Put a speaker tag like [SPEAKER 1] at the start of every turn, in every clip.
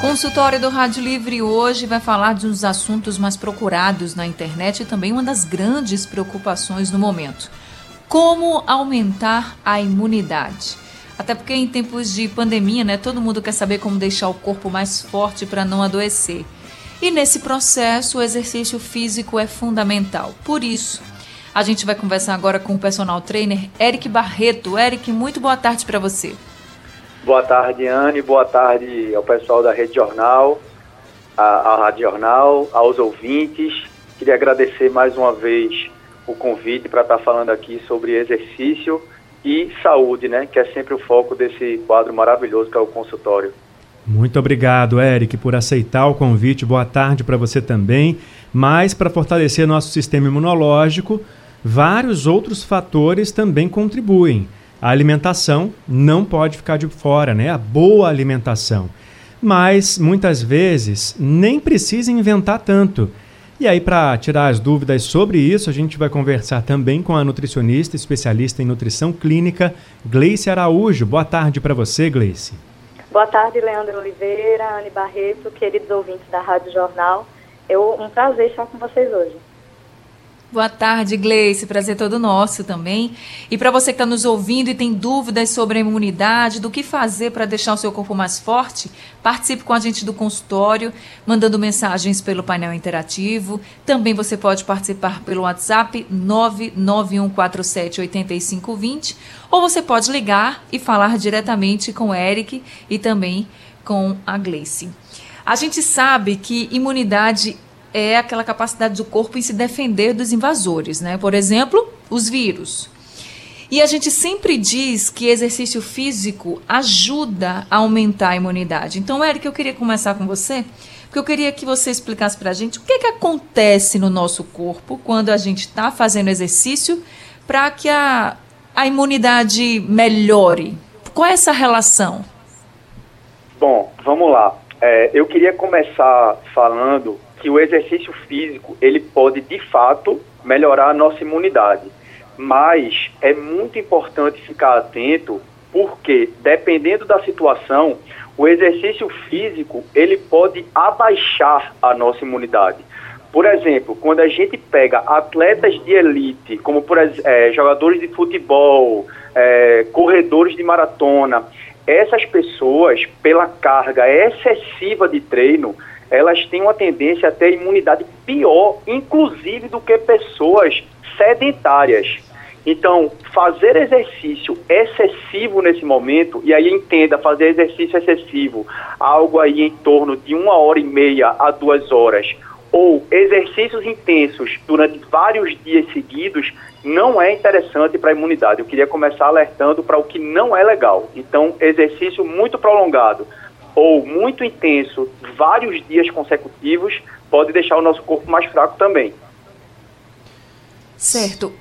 [SPEAKER 1] Consultório do Rádio Livre hoje vai falar de uns assuntos mais procurados na internet e também uma das grandes preocupações no momento: como aumentar a imunidade. Até porque em tempos de pandemia, né, todo mundo quer saber como deixar o corpo mais forte para não adoecer. E nesse processo, o exercício físico é fundamental. Por isso, a gente vai conversar agora com o personal trainer Eric Barreto. Eric, muito boa tarde para você.
[SPEAKER 2] Boa tarde, Anne. Boa tarde ao pessoal da Rede Jornal, à, Rádio Jornal, aos ouvintes. Queria agradecer mais uma vez o convite para estar falando aqui sobre exercício e saúde, né? Que é sempre o foco desse quadro maravilhoso que é o consultório.
[SPEAKER 3] Muito obrigado, Eric, por aceitar o convite. Boa tarde para você também. Mas para fortalecer nosso sistema imunológico, vários outros fatores também contribuem. A alimentação não pode ficar de fora, né? A boa alimentação. Mas muitas vezes nem precisa inventar tanto. E aí, para tirar as dúvidas sobre isso, a gente vai conversar também com a nutricionista especialista em nutrição clínica, Gleice Araújo. Boa tarde para você, Gleice.
[SPEAKER 4] Boa tarde, Leandro Oliveira, Anne Barreto, queridos ouvintes da Rádio Jornal. É um prazer estar com vocês hoje.
[SPEAKER 1] Boa tarde, Gleice. Prazer todo nosso também. E para você que está nos ouvindo e tem dúvidas sobre a imunidade, do que fazer para deixar o seu corpo mais forte, participe com a gente do consultório, mandando mensagens pelo painel interativo. Também você pode participar pelo WhatsApp 991478520 ou você pode ligar e falar diretamente com o Eric e também com a Gleice. A gente sabe que imunidade é aquela capacidade do corpo em se defender dos invasores, né? Por exemplo, os vírus. E a gente sempre diz que exercício físico ajuda a aumentar a imunidade. Então, Eric, eu queria começar com você, porque eu queria que você explicasse para a gente o que, que acontece no nosso corpo quando a gente está fazendo exercício para que a, a imunidade melhore. Qual é essa relação?
[SPEAKER 2] Bom, vamos lá. É, eu queria começar falando que o exercício físico ele pode de fato melhorar a nossa imunidade, mas é muito importante ficar atento porque dependendo da situação, o exercício físico ele pode abaixar a nossa imunidade. Por exemplo, quando a gente pega atletas de elite, como por é, jogadores de futebol, é, corredores de maratona, essas pessoas, pela carga excessiva de treino, elas têm uma tendência a ter imunidade pior, inclusive do que pessoas sedentárias. Então, fazer exercício excessivo nesse momento, e aí entenda, fazer exercício excessivo, algo aí em torno de uma hora e meia a duas horas, ou exercícios intensos durante vários dias seguidos, não é interessante para a imunidade. Eu queria começar alertando para o que não é legal. Então, exercício muito prolongado, ou muito intenso, vários dias consecutivos, pode deixar o nosso corpo mais fraco também.
[SPEAKER 1] Certo.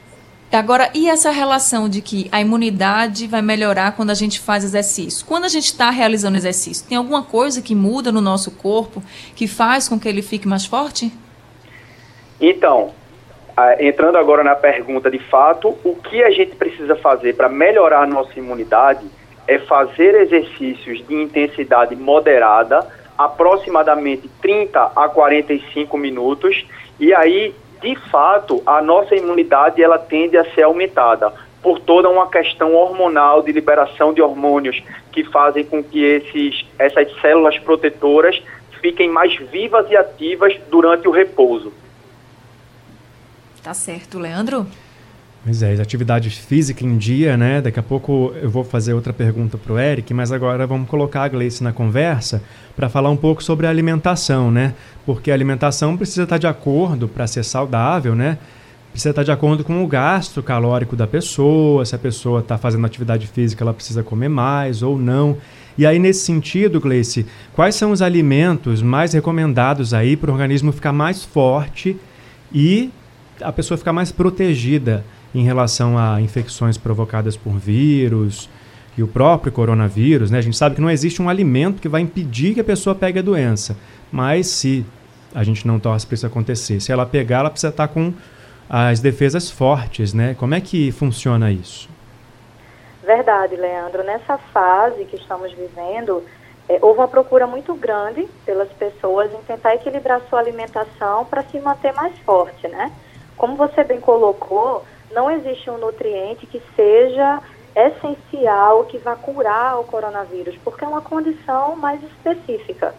[SPEAKER 1] Agora, e essa relação de que a imunidade vai melhorar quando a gente faz exercício? Quando a gente está realizando exercício, tem alguma coisa que muda no nosso corpo que faz com que ele fique mais forte?
[SPEAKER 2] Então, entrando agora na pergunta de fato, o que a gente precisa fazer para melhorar a nossa imunidade é fazer exercícios de intensidade moderada, aproximadamente 30 a 45 minutos, e aí, de fato, a nossa imunidade ela tende a ser aumentada por toda uma questão hormonal de liberação de hormônios que fazem com que esses, essas células protetoras fiquem mais vivas e ativas durante o repouso.
[SPEAKER 1] Tá certo, Leandro?
[SPEAKER 3] Pois é, atividade física em dia, né? Daqui a pouco eu vou fazer outra pergunta para o Eric, mas agora vamos colocar a Gleice na conversa para falar um pouco sobre a alimentação, né? Porque a alimentação precisa estar de acordo para ser saudável, né? Precisa estar de acordo com o gasto calórico da pessoa, se a pessoa está fazendo atividade física, ela precisa comer mais ou não. E aí, nesse sentido, Gleice, quais são os alimentos mais recomendados aí para o organismo ficar mais forte e a pessoa ficar mais protegida em relação a infecções provocadas por vírus e o próprio coronavírus, né? A gente sabe que não existe um alimento que vai impedir que a pessoa pegue a doença, mas se a gente não torce para isso acontecer, se ela pegar, ela precisa estar com as defesas fortes, né? Como é que funciona isso?
[SPEAKER 4] Verdade, Leandro. Nessa fase que estamos vivendo, é, houve uma procura muito grande pelas pessoas em tentar equilibrar sua alimentação para se manter mais forte, né? Como você bem colocou, não existe um nutriente que seja essencial, que vá curar o coronavírus, porque é uma condição mais específica.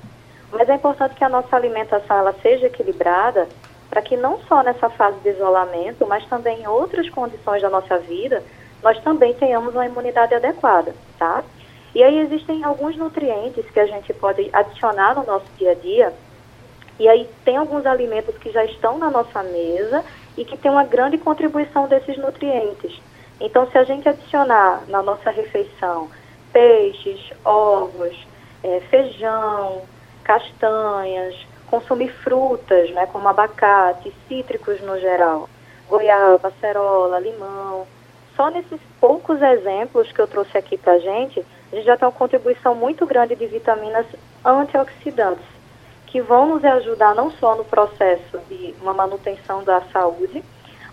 [SPEAKER 4] Mas é importante que a nossa alimentação ela seja equilibrada para que não só nessa fase de isolamento, mas também em outras condições da nossa vida, nós também tenhamos uma imunidade adequada, tá? E aí existem alguns nutrientes que a gente pode adicionar no nosso dia a dia. E aí tem alguns alimentos que já estão na nossa mesa e que tem uma grande contribuição desses nutrientes. Então, se a gente adicionar na nossa refeição peixes, ovos, é, feijão, castanhas, consumir frutas, né, como abacate, cítricos no geral, goiaba, acerola, limão. Só nesses poucos exemplos que eu trouxe aqui para a gente, a gente já tem uma contribuição muito grande de vitaminas antioxidantes, que vão nos ajudar não só no processo de uma manutenção da saúde,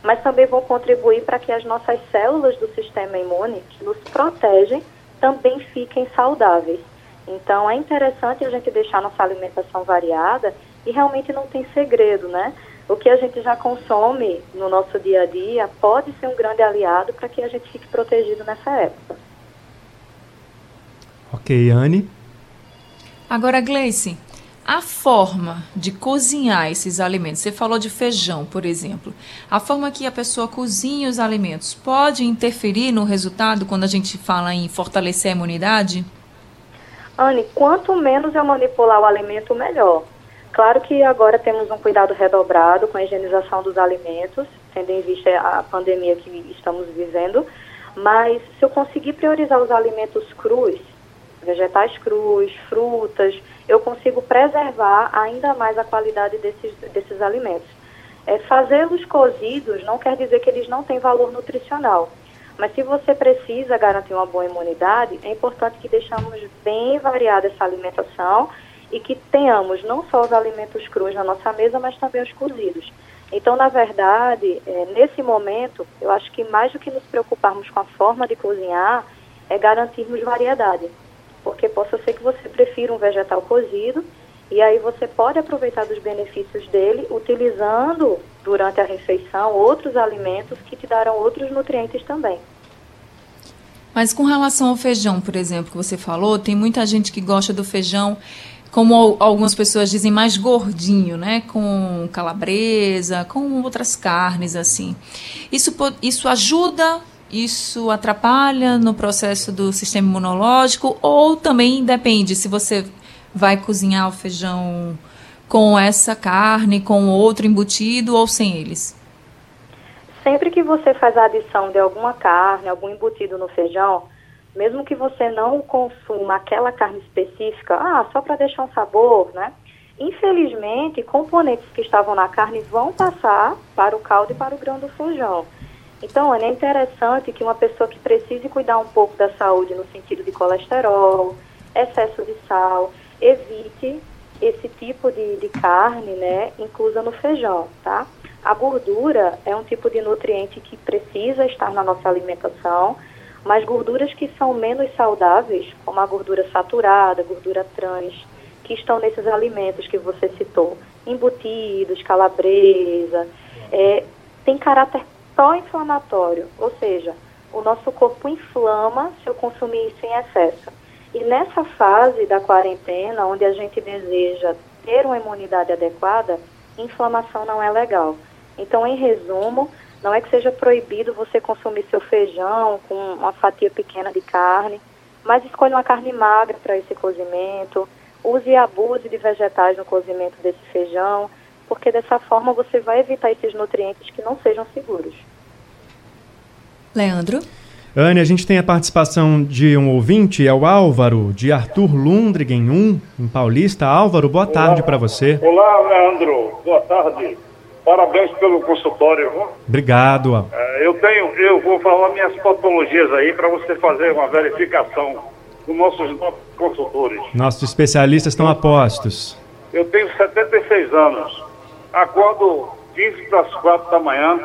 [SPEAKER 4] mas também vão contribuir para que as nossas células do sistema imune, que nos protegem, também fiquem saudáveis. Então é interessante a gente deixar nossa alimentação variada e realmente não tem segredo, né? O que a gente já consome no nosso dia a dia pode ser um grande aliado para que a gente fique protegido nessa época.
[SPEAKER 3] Ok, Anne.
[SPEAKER 1] Agora, Gleice, a forma de cozinhar esses alimentos, você falou de feijão, por exemplo, a forma que a pessoa cozinha os alimentos pode interferir no resultado quando a gente fala em fortalecer a imunidade?
[SPEAKER 4] Anne, quanto menos eu manipular o alimento, melhor. Claro que agora temos um cuidado redobrado com a higienização dos alimentos, tendo em vista a pandemia que estamos vivendo, mas se eu conseguir priorizar os alimentos crus, vegetais crus, frutas, eu consigo preservar ainda mais a qualidade desses, desses alimentos. É, Fazê-los cozidos não quer dizer que eles não têm valor nutricional. Mas se você precisa garantir uma boa imunidade, é importante que deixamos bem variada essa alimentação e que tenhamos não só os alimentos crus na nossa mesa, mas também os cozidos. Então, na verdade, é, nesse momento, eu acho que mais do que nos preocuparmos com a forma de cozinhar, é garantirmos variedade. Porque possa ser que você prefira um vegetal cozido e aí você pode aproveitar dos benefícios dele utilizando durante a refeição outros alimentos que te darão outros nutrientes também.
[SPEAKER 1] Mas com relação ao feijão, por exemplo, que você falou, tem muita gente que gosta do feijão, como algumas pessoas dizem, mais gordinho, né? Com calabresa, com outras carnes, assim. Isso, isso ajuda, isso atrapalha no processo do sistema imunológico ou também depende se você vai cozinhar o feijão com essa carne, com outro embutido ou sem eles?
[SPEAKER 4] Sempre que você faz a adição de alguma carne, algum embutido no feijão, mesmo que você não consuma aquela carne específica, ah, só para deixar um sabor, né? Infelizmente, componentes que estavam na carne vão passar para o caldo e para o grão do feijão. Então, é interessante que uma pessoa que precise cuidar um pouco da saúde no sentido de colesterol, excesso de sal, evite esse tipo de, de carne, né, inclusa no feijão, tá? A gordura é um tipo de nutriente que precisa estar na nossa alimentação, mas gorduras que são menos saudáveis, como a gordura saturada, gordura trans, que estão nesses alimentos que você citou, embutidos, calabresa, é, tem caráter pró-inflamatório, ou seja, o nosso corpo inflama se eu consumir isso em excesso. E nessa fase da quarentena, onde a gente deseja ter uma imunidade adequada, inflamação não é legal. Então, em resumo, não é que seja proibido você consumir seu feijão com uma fatia pequena de carne, mas escolha uma carne magra para esse cozimento, use e abuse de vegetais no cozimento desse feijão, porque dessa forma você vai evitar esses nutrientes que não sejam seguros.
[SPEAKER 1] Leandro?
[SPEAKER 3] Anne, a gente tem a participação de um ouvinte, é o Álvaro, de Arthur Lundgren 1, em Paulista. Álvaro, boa tarde para você.
[SPEAKER 5] Olá, Leandro. Boa tarde. Parabéns pelo consultório.
[SPEAKER 3] Obrigado.
[SPEAKER 5] É, eu tenho, eu vou falar minhas patologias aí para você fazer uma verificação com nossos consultores.
[SPEAKER 3] Nossos especialistas estão a postos.
[SPEAKER 5] Eu tenho 76 anos. Acordo 15 para as 4 da manhã.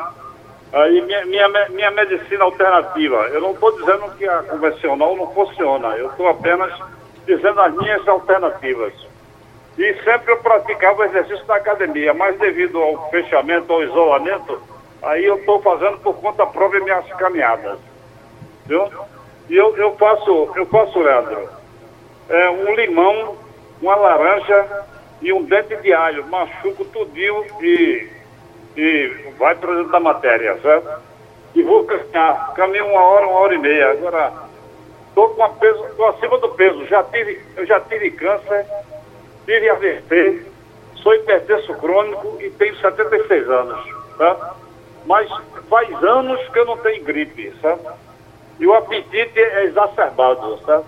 [SPEAKER 5] Aí minha, minha, minha medicina alternativa. Eu não estou dizendo que a convencional não funciona. Eu estou apenas dizendo as minhas alternativas. E sempre eu praticava exercício na academia, mas devido ao fechamento, ao isolamento, aí eu estou fazendo por conta própria minhas caminhadas. Viu? E eu, eu faço, eu faço, Leandro, é, um limão, uma laranja e um dente de alho, machuco tudinho e, e vai da matéria, certo? E vou caminhar, caminho uma hora, uma hora e meia. Agora, estou com peso, tô acima do peso, já tive, eu já tive câncer tive AVC, sou hipertenso crônico e tenho 76 anos, tá? Mas faz anos que eu não tenho gripe, sabe? E o apetite é exacerbado, sabe?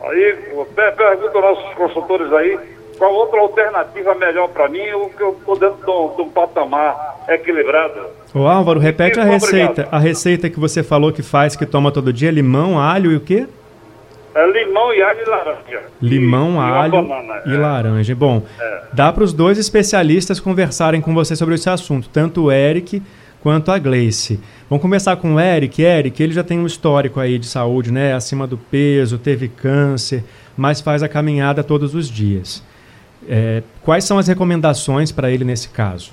[SPEAKER 5] Aí, pergunto aos nossos consultores aí, qual outra alternativa melhor para mim, ou que eu estou dentro de um patamar equilibrado.
[SPEAKER 3] Ô Álvaro, repete a receita. A receita que você falou que faz, que toma todo dia, limão, alho e o quê?
[SPEAKER 5] É limão e alho e laranja.
[SPEAKER 3] Limão, e, alho e, e é. laranja. Bom, é. dá para os dois especialistas conversarem com você sobre esse assunto, tanto o Eric quanto a Gleice. Vamos começar com o Eric. Eric, ele já tem um histórico aí de saúde, né? Acima do peso, teve câncer, mas faz a caminhada todos os dias. É, quais são as recomendações para ele nesse caso?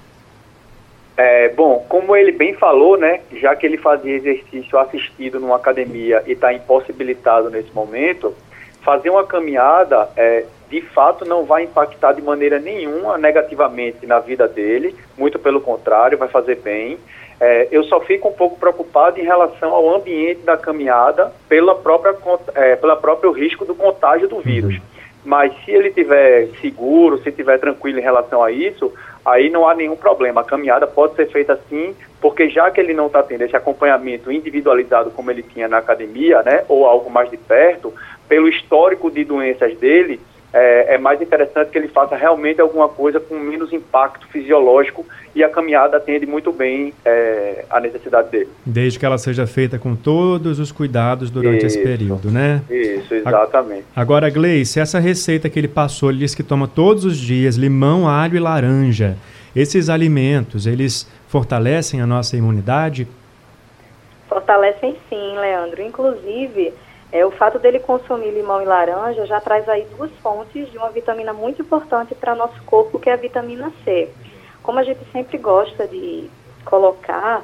[SPEAKER 2] É, bom, como ele bem falou, né, já que ele fazia exercício assistido numa academia e está impossibilitado nesse momento, fazer uma caminhada, é, de fato, não vai impactar de maneira nenhuma negativamente na vida dele, muito pelo contrário, vai fazer bem. É, eu só fico um pouco preocupado em relação ao ambiente da caminhada pela própria, é, pela próprio risco do contágio do vírus. Uhum. Mas se ele tiver seguro, se tiver tranquilo em relação a isso, aí não há nenhum problema. A caminhada pode ser feita assim, porque já que ele não está tendo esse acompanhamento individualizado como ele tinha na academia, né, ou algo mais de perto, pelo histórico de doenças dele, é, é, mais interessante que ele faça realmente alguma coisa com menos impacto fisiológico e a caminhada atende muito bem é, a necessidade dele.
[SPEAKER 3] Desde que ela seja feita com todos os cuidados durante isso, esse período, né?
[SPEAKER 2] Isso, exatamente.
[SPEAKER 3] Agora, Gleice, essa receita que ele passou, ele disse que toma todos os dias limão, alho e laranja. Esses alimentos, eles fortalecem a nossa imunidade?
[SPEAKER 4] Fortalecem sim, Leandro. Inclusive, é, o fato dele consumir limão e laranja já traz aí duas fontes de uma vitamina muito importante para nosso corpo, que é a vitamina C. Como a gente sempre gosta de colocar,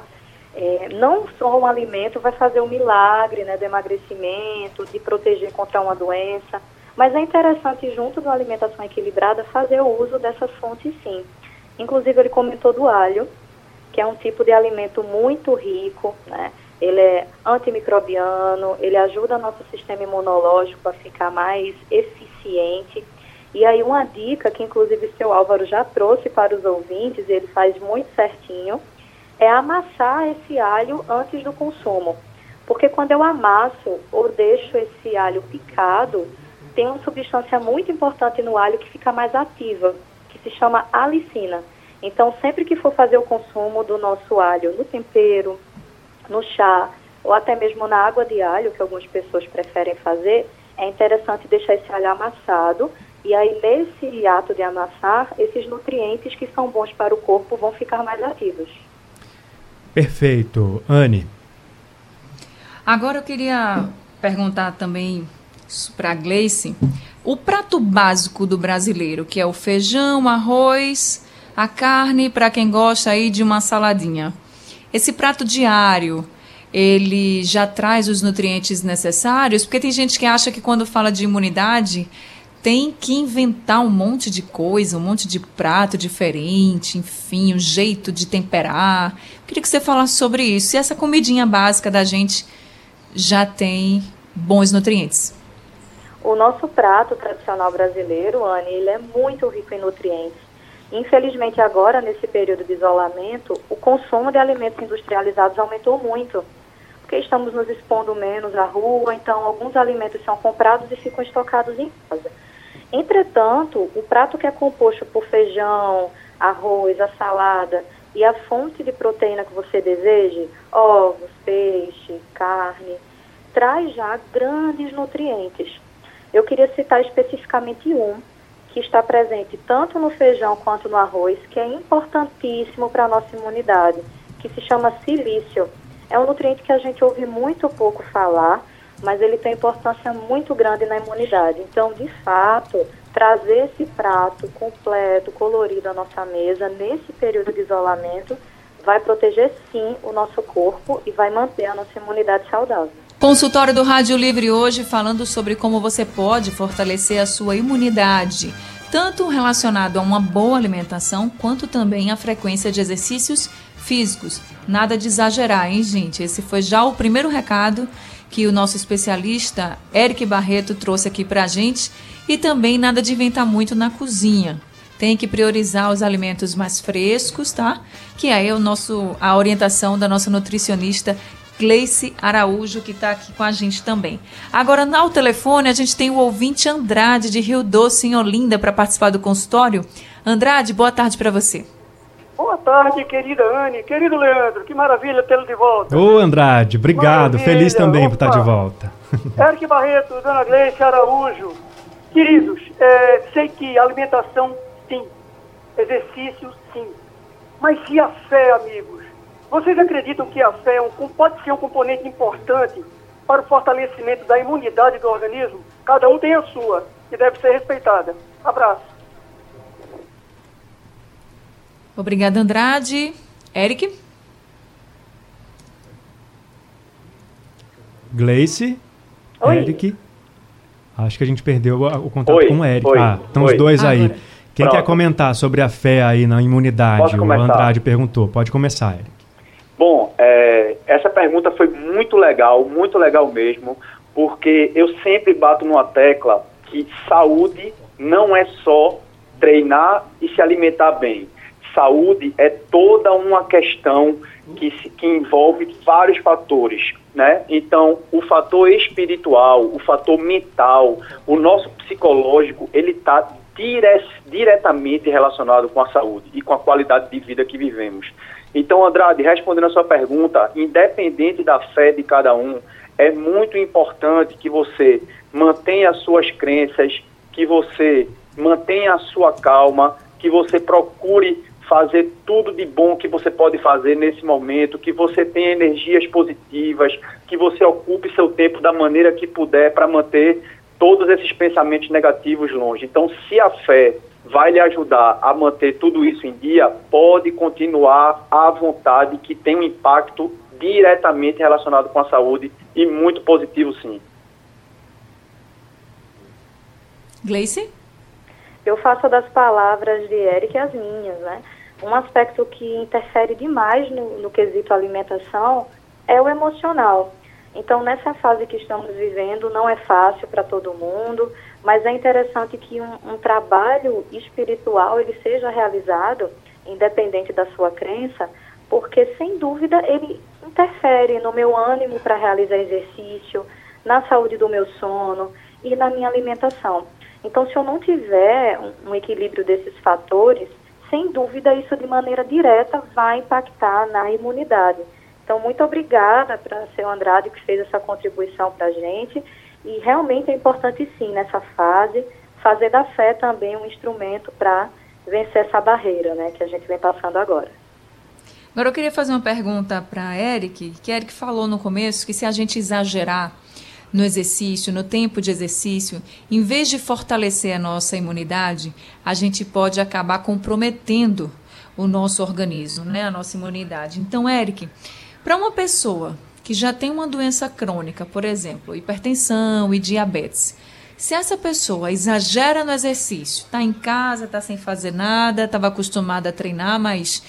[SPEAKER 4] é, não só um alimento vai fazer um milagre né, do emagrecimento, de proteger contra uma doença, mas é interessante, junto da alimentação equilibrada, fazer o uso dessas fontes sim. Inclusive, ele comentou do alho, que é um tipo de alimento muito rico, né? Ele é antimicrobiano, ele ajuda nosso sistema imunológico a ficar mais eficiente. E aí uma dica que inclusive o seu Álvaro já trouxe para os ouvintes, ele faz muito certinho, é amassar esse alho antes do consumo. Porque quando eu amasso ou deixo esse alho picado, tem uma substância muito importante no alho que fica mais ativa, que se chama alicina. Então, sempre que for fazer o consumo do nosso alho no tempero, no chá ou até mesmo na água de alho, que algumas pessoas preferem fazer, é interessante deixar esse alho amassado e aí nesse ato de amassar, esses nutrientes que são bons para o corpo vão ficar mais ativos.
[SPEAKER 3] Perfeito. Anne.
[SPEAKER 1] Agora eu queria perguntar também para a Gleice, o prato básico do brasileiro, que é o feijão, arroz, a carne, para quem gosta aí de uma saladinha. Esse prato diário, ele já traz os nutrientes necessários? Porque tem gente que acha que quando fala de imunidade tem que inventar um monte de coisa, um monte de prato diferente, enfim, um jeito de temperar. Queria que você falasse sobre isso. Se essa comidinha básica da gente já tem bons nutrientes.
[SPEAKER 4] O nosso prato tradicional brasileiro, Anne, ele é muito rico em nutrientes. Infelizmente, agora, nesse período de isolamento, o consumo de alimentos industrializados aumentou muito, porque estamos nos expondo menos à rua, então alguns alimentos são comprados e ficam estocados em casa. Entretanto, o prato que é composto por feijão, arroz, a salada e a fonte de proteína que você deseje, ovos, peixe, carne, traz já grandes nutrientes. Eu queria citar especificamente um que está presente tanto no feijão quanto no arroz, que é importantíssimo para a nossa imunidade, que se chama silício. É um nutriente que a gente ouve muito pouco falar, mas ele tem importância muito grande na imunidade. Então, de fato, trazer esse prato completo, colorido à nossa mesa nesse período de isolamento vai proteger sim o nosso corpo e vai manter a nossa imunidade saudável.
[SPEAKER 1] Consultório do Rádio Livre hoje falando sobre como você pode fortalecer a sua imunidade, tanto relacionado a uma boa alimentação, quanto também a frequência de exercícios físicos. Nada de exagerar, hein, gente? Esse foi já o primeiro recado que o nosso especialista Eric Barreto trouxe aqui pra gente e também nada de inventar muito na cozinha. Tem que priorizar os alimentos mais frescos, tá? Que aí é o nosso, a orientação da nossa nutricionista Gleice Araújo, que está aqui com a gente também. Agora, no telefone, a gente tem o ouvinte Andrade, de Rio Doce, em Olinda, para participar do consultório. Andrade, boa tarde para você.
[SPEAKER 6] Boa tarde, querida Anne, querido Leandro, que maravilha tê-lo de volta.
[SPEAKER 3] Ô Andrade, obrigado, maravilha. feliz também Opa. por estar de volta.
[SPEAKER 6] Eric Barreto, Dona Gleice Araújo, Queridos, é, sei que alimentação, sim. Exercício, sim. Mas e a fé, amigos? Vocês acreditam que a fé é um, pode ser um componente importante para o fortalecimento da imunidade do organismo? Cada um tem a sua e deve ser respeitada. Abraço.
[SPEAKER 1] Obrigada, Andrade. Eric?
[SPEAKER 3] Gleice? Oi. Eric? Acho que a gente perdeu o contato oi, com o Eric. Oi, ah, estão oi. os dois aí. Quem Pronto. quer comentar sobre a fé aí na imunidade? O Andrade perguntou. Pode começar, Eric.
[SPEAKER 2] Bom, é, essa pergunta foi muito legal, muito legal mesmo, porque eu sempre bato numa tecla que saúde não é só treinar e se alimentar bem. Saúde é toda uma questão que, se, que envolve vários fatores, né? Então, o fator espiritual, o fator mental, o nosso psicológico, ele está dire diretamente relacionado com a saúde e com a qualidade de vida que vivemos. Então, Andrade, respondendo a sua pergunta, independente da fé de cada um, é muito importante que você mantenha as suas crenças, que você mantenha a sua calma, que você procure fazer tudo de bom que você pode fazer nesse momento, que você tenha energias positivas, que você ocupe seu tempo da maneira que puder para manter todos esses pensamentos negativos longe. Então, se a fé vai lhe ajudar a manter tudo isso em dia, pode continuar à vontade, que tem um impacto diretamente relacionado com a saúde e muito positivo, sim.
[SPEAKER 1] Gleice?
[SPEAKER 4] Eu faço das palavras de Eric as minhas, né? Um aspecto que interfere demais no, no quesito alimentação é o emocional. Então, nessa fase que estamos vivendo, não é fácil para todo mundo, mas é interessante que um, um, trabalho espiritual ele seja realizado, independente da sua crença, porque sem dúvida ele interfere no meu ânimo para realizar exercício, na saúde do meu sono e na minha alimentação. Então, se eu não tiver um, um equilíbrio desses fatores, sem dúvida isso de maneira direta vai impactar na imunidade. Então, muito obrigada para o seu Andrade que fez essa contribuição para a gente. E realmente é importante sim, nessa fase, fazer da fé também um instrumento para vencer essa barreira né, que a gente vem passando agora.
[SPEAKER 1] Agora eu queria fazer uma pergunta para Eric, que Eric falou no começo que se a gente exagerar no exercício, no tempo de exercício, em vez de fortalecer a nossa imunidade, a gente pode acabar comprometendo o nosso organismo, né, a nossa imunidade. Então, Eric, para uma pessoa que já tem uma doença crônica, por exemplo, hipertensão e diabetes, se essa pessoa exagera no exercício, está em casa, está sem fazer nada, estava acostumada a treinar, mas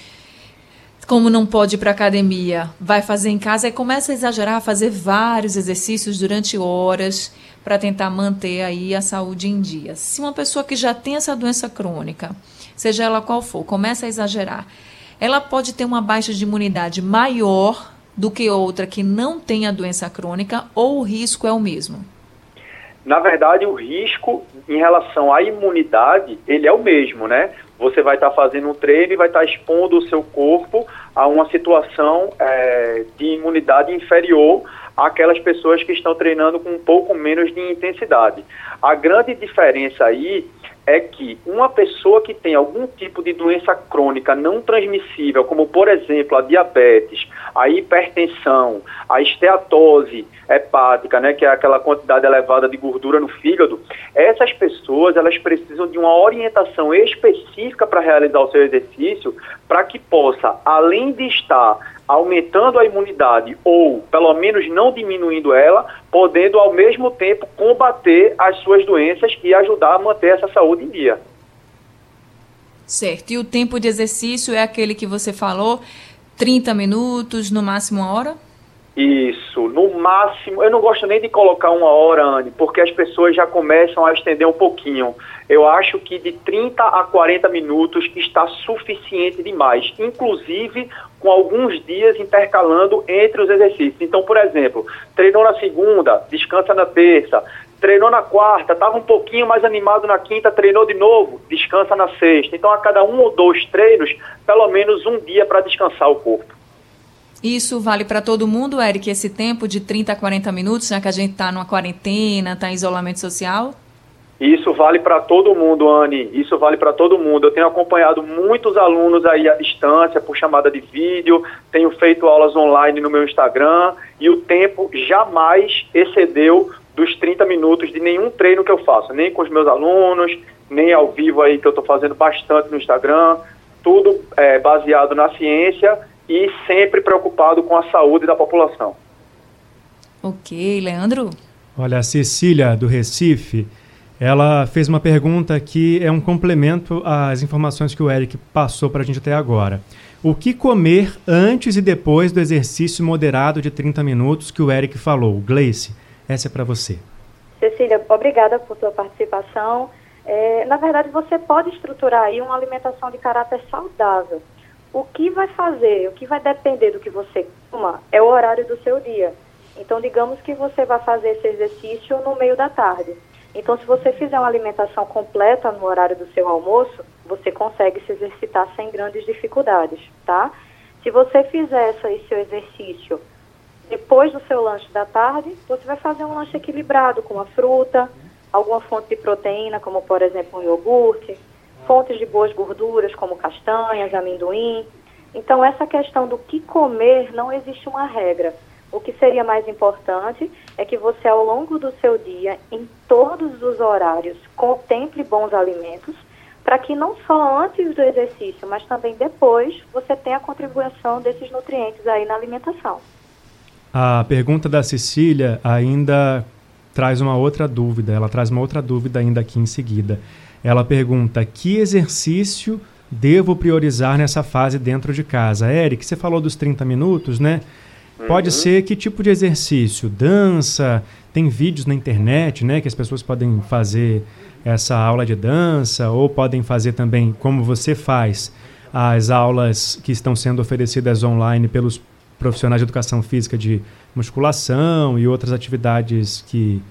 [SPEAKER 1] como não pode ir para academia, vai fazer em casa e começa a exagerar, a fazer vários exercícios durante horas para tentar manter aí a saúde em dia. Se uma pessoa que já tem essa doença crônica, seja ela qual for, começa a exagerar, ela pode ter uma baixa de imunidade maior do que outra que não tem a doença crônica ou o risco é o mesmo?
[SPEAKER 2] Na verdade, o risco em relação à imunidade, ele é o mesmo, né? você vai estar tá fazendo um treino e vai estar tá expondo o seu corpo a uma situação é, de imunidade inferior àquelas pessoas que estão treinando com um pouco menos de intensidade. A grande diferença aí é que uma pessoa que tem algum tipo de doença crônica não transmissível, como por exemplo a diabetes, a hipertensão, a esteatose hepática, né, que é aquela quantidade elevada de gordura no fígado, essas pessoas elas precisam de uma orientação específica para realizar o seu exercício, para que possa, além de estar aumentando a imunidade ou pelo menos não diminuindo ela, podendo ao mesmo tempo combater as suas doenças e ajudar a manter essa saúde em dia.
[SPEAKER 1] Certo. E o tempo de exercício é aquele que você falou, 30 minutos, no máximo uma hora?
[SPEAKER 2] Isso, no máximo, eu não gosto nem de colocar uma hora, Anne, porque as pessoas já começam a estender um pouquinho. Eu acho que de 30 a 40 minutos está suficiente demais, inclusive com alguns dias intercalando entre os exercícios. Então, por exemplo, treinou na segunda, descansa na terça, treinou na quarta, estava um pouquinho mais animado na quinta, treinou de novo, descansa na sexta. Então, a cada um ou dois treinos, pelo menos um dia para descansar o corpo.
[SPEAKER 1] Isso vale para todo mundo, Eric, esse tempo de 30 a 40 minutos, já que a gente está numa quarentena, está em isolamento social?
[SPEAKER 2] Isso vale para todo mundo, Anne. Isso vale para todo mundo. Eu tenho acompanhado muitos alunos aí à distância, por chamada de vídeo, tenho feito aulas online no meu Instagram e o tempo jamais excedeu dos 30 minutos de nenhum treino que eu faço, nem com os meus alunos, nem ao vivo aí que eu estou fazendo bastante no Instagram. Tudo é, baseado na ciência e sempre preocupado com a saúde da população.
[SPEAKER 1] Ok, Leandro?
[SPEAKER 3] Olha, a Cecília, do Recife, ela fez uma pergunta que é um complemento às informações que o Eric passou para a gente até agora. O que comer antes e depois do exercício moderado de 30 minutos que o Eric falou? Gleice, essa é para você.
[SPEAKER 4] Cecília, obrigada por sua participação. É, na verdade, você pode estruturar aí uma alimentação de caráter saudável. O que vai fazer, o que vai depender do que você coma é o horário do seu dia. Então, digamos que você vai fazer esse exercício no meio da tarde. Então, se você fizer uma alimentação completa no horário do seu almoço, você consegue se exercitar sem grandes dificuldades, tá? Se você fizer esse seu exercício depois do seu lanche da tarde, você vai fazer um lanche equilibrado com uma fruta, alguma fonte de proteína, como por exemplo um iogurte, fontes de boas gorduras como castanhas, amendoim. Então, essa questão do que comer não existe uma regra. O que seria mais importante é que você, ao longo do seu dia, em todos os horários, contemple bons alimentos, para que não só antes do exercício, mas também depois, você tenha a contribuição desses nutrientes aí na alimentação.
[SPEAKER 3] A pergunta da Cecília ainda traz uma outra dúvida, ela traz uma outra dúvida ainda aqui em seguida. Ela pergunta: que exercício devo priorizar nessa fase dentro de casa? Eric, você falou dos 30 minutos, né? Pode uhum. ser que tipo de exercício? Dança? Tem vídeos na internet, né? Que as pessoas podem fazer essa aula de dança ou podem fazer também, como você faz, as aulas que estão sendo oferecidas online pelos profissionais de educação física de musculação e outras atividades que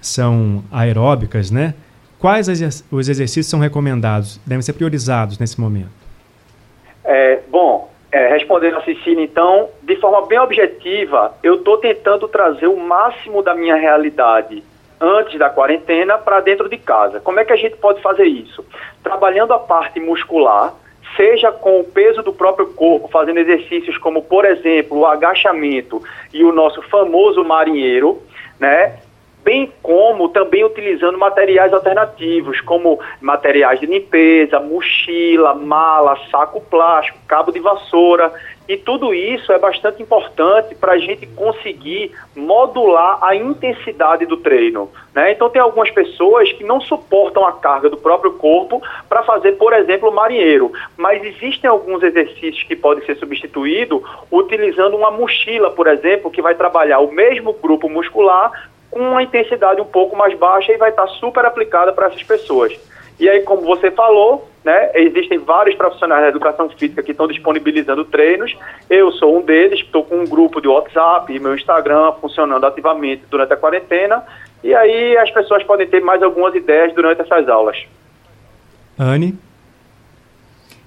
[SPEAKER 3] são aeróbicas, né? Quais os exercícios são recomendados, devem ser priorizados nesse momento?
[SPEAKER 2] É, respondendo a Cecília, então, de forma bem objetiva, eu estou tentando trazer o máximo da minha realidade antes da quarentena para dentro de casa. Como é que a gente pode fazer isso? Trabalhando a parte muscular, seja com o peso do próprio corpo, fazendo exercícios como, por exemplo, o agachamento e o nosso famoso marinheiro, né? Bem como também utilizando materiais alternativos, como materiais de limpeza, mochila, mala, saco plástico, cabo de vassoura. E tudo isso é bastante importante para a gente conseguir modular a intensidade do treino. Né? Então, tem algumas pessoas que não suportam a carga do próprio corpo para fazer, por exemplo, marinheiro. Mas existem alguns exercícios que podem ser substituídos utilizando uma mochila, por exemplo, que vai trabalhar o mesmo grupo muscular com uma intensidade um pouco mais baixa e vai estar super aplicada para essas pessoas. E aí, como você falou, né, existem vários profissionais da educação física que estão disponibilizando treinos. Eu sou um deles, estou com um grupo de WhatsApp e meu Instagram funcionando ativamente durante a quarentena. E aí as pessoas podem ter mais algumas ideias durante essas aulas.
[SPEAKER 3] Anne?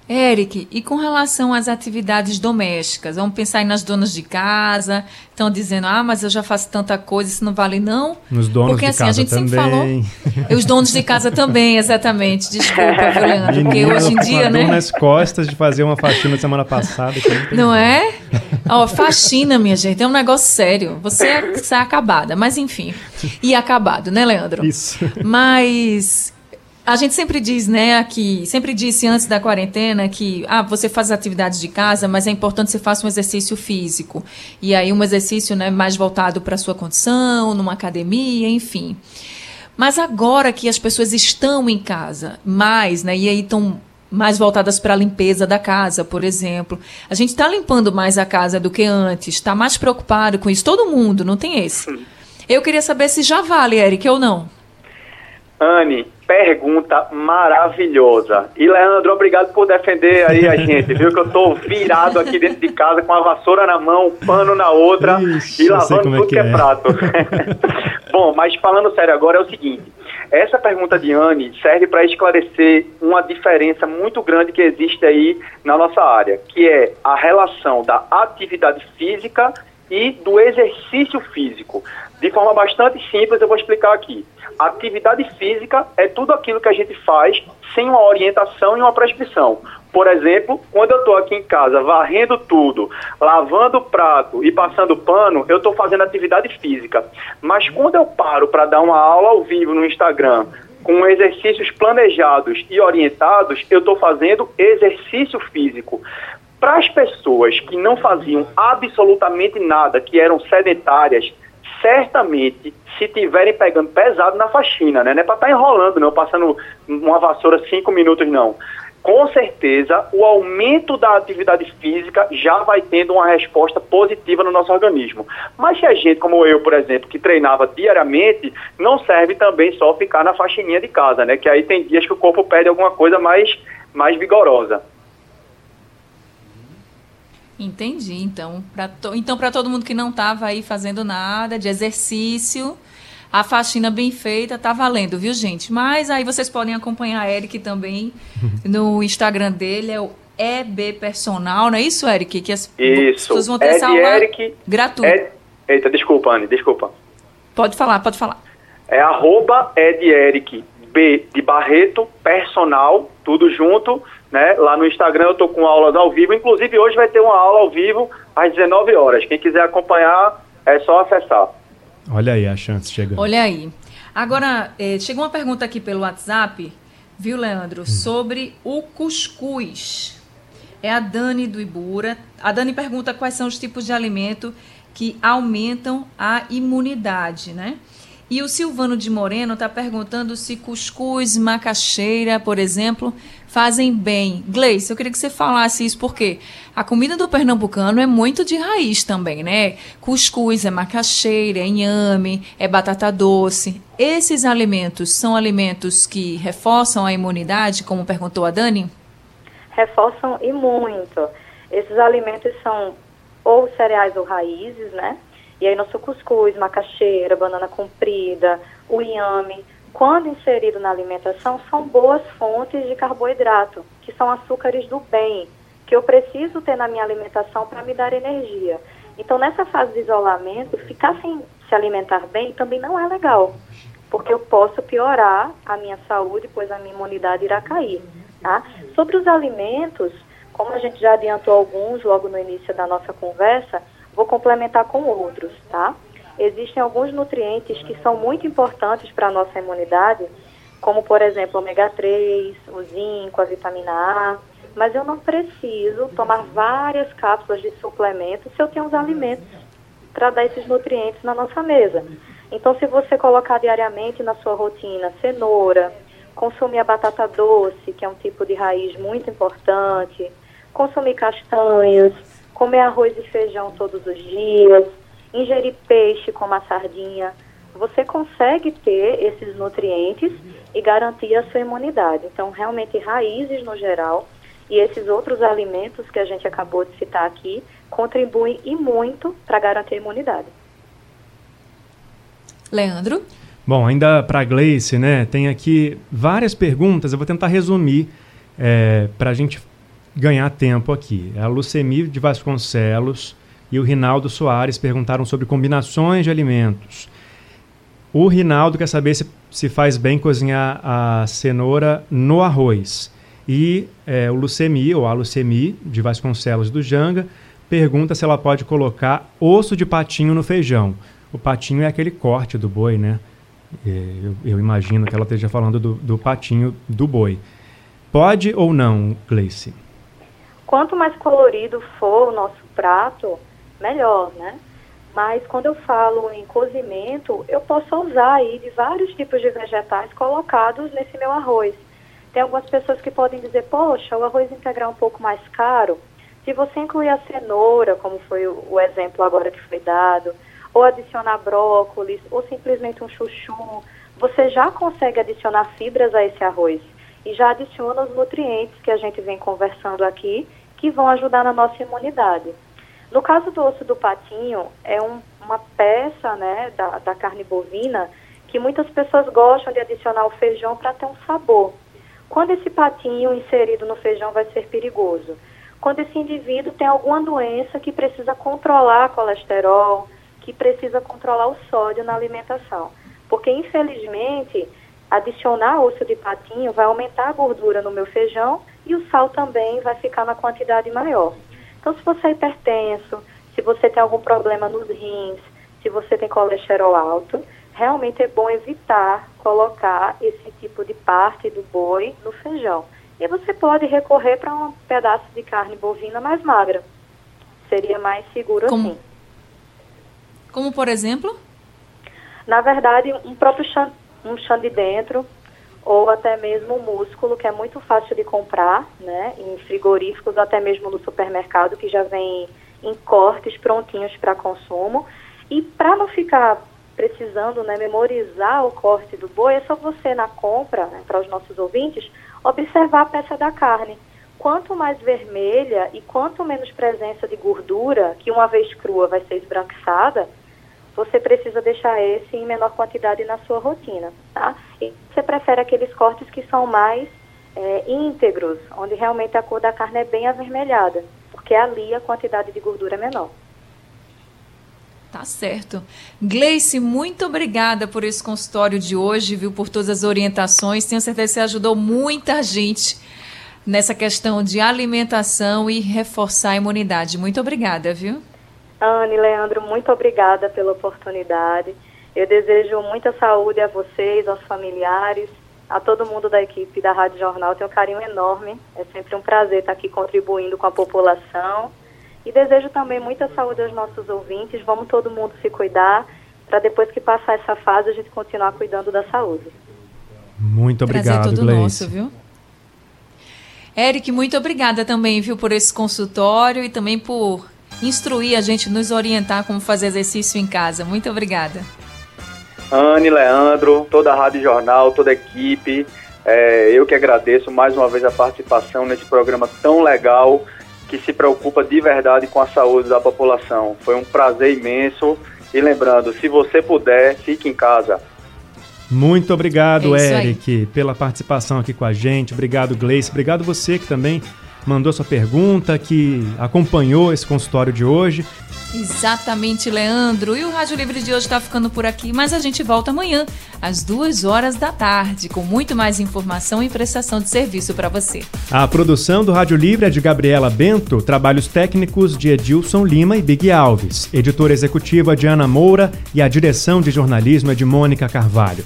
[SPEAKER 1] Eric, e com relação às atividades domésticas? Vamos pensar aí nas donas de casa, estão dizendo, ah, mas eu já faço tanta coisa, isso não vale não?
[SPEAKER 3] Nos donos
[SPEAKER 1] Porque,
[SPEAKER 3] de
[SPEAKER 1] assim,
[SPEAKER 3] casa
[SPEAKER 1] a gente
[SPEAKER 3] também.
[SPEAKER 1] sempre falou. Os donos de casa também, exatamente. Desculpa, Leandro? Porque hoje em dia, né?
[SPEAKER 3] nas costas de fazer uma faxina semana passada. não
[SPEAKER 1] é? Ó, faxina, minha gente, é um negócio sério. Você é, você é acabada, mas enfim. E acabado, né, Leandro?
[SPEAKER 3] Isso.
[SPEAKER 1] Mas a gente sempre diz, né, que sempre disse antes da quarentena que ah, você faz atividades de casa, mas é importante que você faça um exercício físico. E aí um exercício, né, mais voltado para a sua condição, numa academia, enfim. Mas agora que as pessoas estão em casa, mais, né, e aí estão mais voltadas para a limpeza da casa, por exemplo. A gente está limpando mais a casa do que antes, está mais preocupado com isso. Todo mundo, não tem esse. Eu queria saber se já vale, Eric, ou não.
[SPEAKER 2] Anne, pergunta maravilhosa. E Leandro, obrigado por defender aí a gente, viu? Que eu tô virado aqui dentro de casa com a vassoura na mão, um pano na outra
[SPEAKER 3] Ixi,
[SPEAKER 2] e lavando
[SPEAKER 3] é
[SPEAKER 2] tudo
[SPEAKER 3] que
[SPEAKER 2] que é,
[SPEAKER 3] é.
[SPEAKER 2] prato. Bom, mas falando sério agora é o seguinte. Essa pergunta de Anne serve para esclarecer uma diferença muito grande que existe aí na nossa área, que é a relação da atividade física e do exercício físico. De forma bastante simples, eu vou explicar aqui. Atividade física é tudo aquilo que a gente faz sem uma orientação e uma prescrição. Por exemplo, quando eu estou aqui em casa varrendo tudo, lavando o prato e passando pano, eu estou fazendo atividade física. Mas quando eu paro para dar uma aula ao vivo no Instagram, com exercícios planejados e orientados, eu estou fazendo exercício físico. Para as pessoas que não faziam absolutamente nada, que eram sedentárias, certamente, se tiverem pegando pesado na faxina, né? Não é para estar enrolando, não, passando uma vassoura cinco minutos, não. Com certeza, o aumento da atividade física já vai tendo uma resposta positiva no nosso organismo. Mas se a gente, como eu, por exemplo, que treinava diariamente, não serve também só ficar na faxininha de casa, né? Que aí tem dias que o corpo pede alguma coisa mais, mais vigorosa.
[SPEAKER 1] Entendi. Então, para to... então, para todo mundo que não estava aí fazendo nada de exercício, a faxina bem feita tá valendo, viu, gente? Mas aí vocês podem acompanhar a Eric também no Instagram dele, é o EB Personal, não é isso, Eric? Que as
[SPEAKER 2] Isso.
[SPEAKER 1] pessoas vão ter
[SPEAKER 2] Ed
[SPEAKER 1] essa aula
[SPEAKER 2] Eric,
[SPEAKER 1] gratuita.
[SPEAKER 2] Ed- Eita, desculpa, Anne, desculpa.
[SPEAKER 1] Pode falar, pode falar.
[SPEAKER 2] É arroba Ed Eric B de Barreto, personal, tudo junto, né? Lá no Instagram eu tô com aulas ao vivo, inclusive hoje vai ter uma aula ao vivo às 19 horas. Quem quiser acompanhar, é só acessar.
[SPEAKER 3] Olha aí a chance chegando.
[SPEAKER 1] Olha aí. Agora, eh, chegou uma pergunta aqui pelo WhatsApp, viu, Leandro, sobre o cuscuz. É a Dani do Ibura. A Dani pergunta quais são os tipos de alimento que aumentam a imunidade, né? E o Silvano de Moreno está perguntando se cuscuz, macaxeira, por exemplo, fazem bem. Gleice, eu queria que você falasse isso, porque a comida do pernambucano é muito de raiz também, né? Cuscuz é macaxeira, é inhame, é batata doce. Esses alimentos são alimentos que reforçam a imunidade, como perguntou a Dani?
[SPEAKER 4] reforçam e muito. Esses alimentos são ou cereais ou raízes, né? E aí nosso cuscuz, macaxeira, banana comprida, o inhame, quando inserido na alimentação, são boas fontes de carboidrato, que são açúcares do bem, que eu preciso ter na minha alimentação para me dar energia. Então, nessa fase de isolamento, ficar sem se alimentar bem também não é legal, porque eu posso piorar a minha saúde, pois a minha imunidade irá cair. Tá? Sobre os alimentos, como a gente já adiantou alguns logo no início da nossa conversa, vou complementar com outros, tá? Existem alguns nutrientes que são muito importantes para a nossa imunidade, como por exemplo o ômega 3, o zinco, a vitamina A, mas eu não preciso tomar várias cápsulas de suplemento se eu tenho os alimentos para dar esses nutrientes na nossa mesa. Então, se você colocar diariamente na sua rotina cenoura, consumir a batata doce, que é um tipo de raiz muito importante, consumir castanhos, comer arroz e feijão todos os dias, ingerir peixe como a sardinha, você consegue ter esses nutrientes e garantir a sua imunidade. Então, realmente, raízes no geral e esses outros alimentos que a gente acabou de citar aqui contribuem e muito para garantir a imunidade.
[SPEAKER 1] Leandro?
[SPEAKER 3] Bom, ainda para a Gleice, né? Tem aqui várias perguntas. Eu vou tentar resumir é, para a gente ganhar tempo aqui. A Lucemi de Vasconcelos e o Rinaldo Soares perguntaram sobre combinações de alimentos. O Rinaldo quer saber se, se faz bem cozinhar a cenoura no arroz. E é, o Lucemi, ou a Lucemi, de Vasconcelos do Janga, pergunta se ela pode colocar osso de patinho no feijão. O patinho é aquele corte do boi, né? É, eu, eu imagino que ela esteja falando do, do patinho do boi. Pode ou não, Gleice?
[SPEAKER 4] Quanto mais colorido for o nosso prato, melhor, né? Mas quando eu falo em cozimento, eu posso usar aí de vários tipos de vegetais colocados nesse meu arroz. Tem algumas pessoas que podem dizer, poxa, o arroz integral é um pouco mais caro. Se você incluir a cenoura, como foi o, exemplo agora que foi dado, ou adicionar brócolis, ou simplesmente um chuchu, você já consegue adicionar fibras a esse arroz e já adiciona os nutrientes que a gente vem conversando aqui, que vão ajudar na nossa imunidade. No caso do osso do patinho, é um, uma peça né, da, da carne bovina que muitas pessoas gostam de adicionar ao feijão para ter um sabor. Quando esse patinho inserido no feijão vai ser perigoso? Quando esse indivíduo tem alguma doença que precisa controlar colesterol, que precisa controlar o sódio na alimentação. Porque, infelizmente, adicionar osso de patinho vai aumentar a gordura no meu feijão e o sal também vai ficar na quantidade maior. Então, se você é hipertenso, se você tem algum problema nos rins, se você tem colesterol alto, realmente é bom evitar colocar esse tipo de parte do boi no feijão. E você pode recorrer para um pedaço de carne bovina mais magra. Seria mais seguro
[SPEAKER 1] como,
[SPEAKER 4] assim.
[SPEAKER 1] Como por exemplo?
[SPEAKER 4] Na verdade, um próprio um chão de dentro, ou até mesmo o músculo, que é muito fácil de comprar, né, em frigoríficos, até mesmo no supermercado, que já vem em cortes prontinhos para consumo. E para não ficar precisando né, memorizar o corte do boi, é só você na compra, né, para os nossos ouvintes, observar a peça da carne. Quanto mais vermelha e quanto menos presença de gordura, que uma vez crua vai ser esbranquiçada, você precisa deixar esse em menor quantidade na sua rotina, tá? E você prefere aqueles cortes que são mais é, íntegros, onde realmente a cor da carne é bem avermelhada, porque ali a quantidade de gordura é menor.
[SPEAKER 1] Tá certo. Gleice, muito obrigada por esse consultório de hoje, viu, por todas as orientações. Tenho certeza que você ajudou muita gente nessa questão de alimentação e reforçar a imunidade. Muito obrigada, viu?
[SPEAKER 4] Anne, Leandro, muito obrigada pela oportunidade. Eu desejo muita saúde a vocês, aos familiares, a todo mundo da equipe da Rádio Jornal. Tenho um carinho enorme. É sempre um prazer estar aqui contribuindo com a população. E desejo também muita saúde aos nossos ouvintes. Vamos todo mundo se cuidar para depois que passar essa fase a gente continuar cuidando da saúde.
[SPEAKER 3] Muito obrigado,
[SPEAKER 1] Prazer todo
[SPEAKER 3] Gleice.
[SPEAKER 1] nosso, viu? Eric, muito obrigada também, viu, por esse consultório e também por instruir a gente, nos orientar como fazer exercício em casa. Muito obrigada.
[SPEAKER 2] Anne, Leandro, toda a Rádio Jornal, toda a equipe, é, eu que agradeço mais uma vez a participação nesse programa tão legal que se preocupa de verdade com a saúde da população. Foi um prazer imenso. E lembrando, se você puder, fique em casa.
[SPEAKER 3] Muito obrigado,
[SPEAKER 1] É.
[SPEAKER 3] Eric, pela participação aqui com a gente. Obrigado, Gleice. Obrigado você que também mandou sua pergunta, que acompanhou esse consultório de hoje.
[SPEAKER 1] Exatamente, Leandro. E o Rádio Livre de hoje está ficando por aqui, mas a gente volta amanhã, às duas horas da tarde, com muito mais informação e prestação de serviço para você.
[SPEAKER 3] A produção do Rádio Livre é de Gabriela Bento, trabalhos técnicos de Edilson Lima e Big Alves, editora executiva de Ana Moura e a direção de jornalismo é de Mônica Carvalho.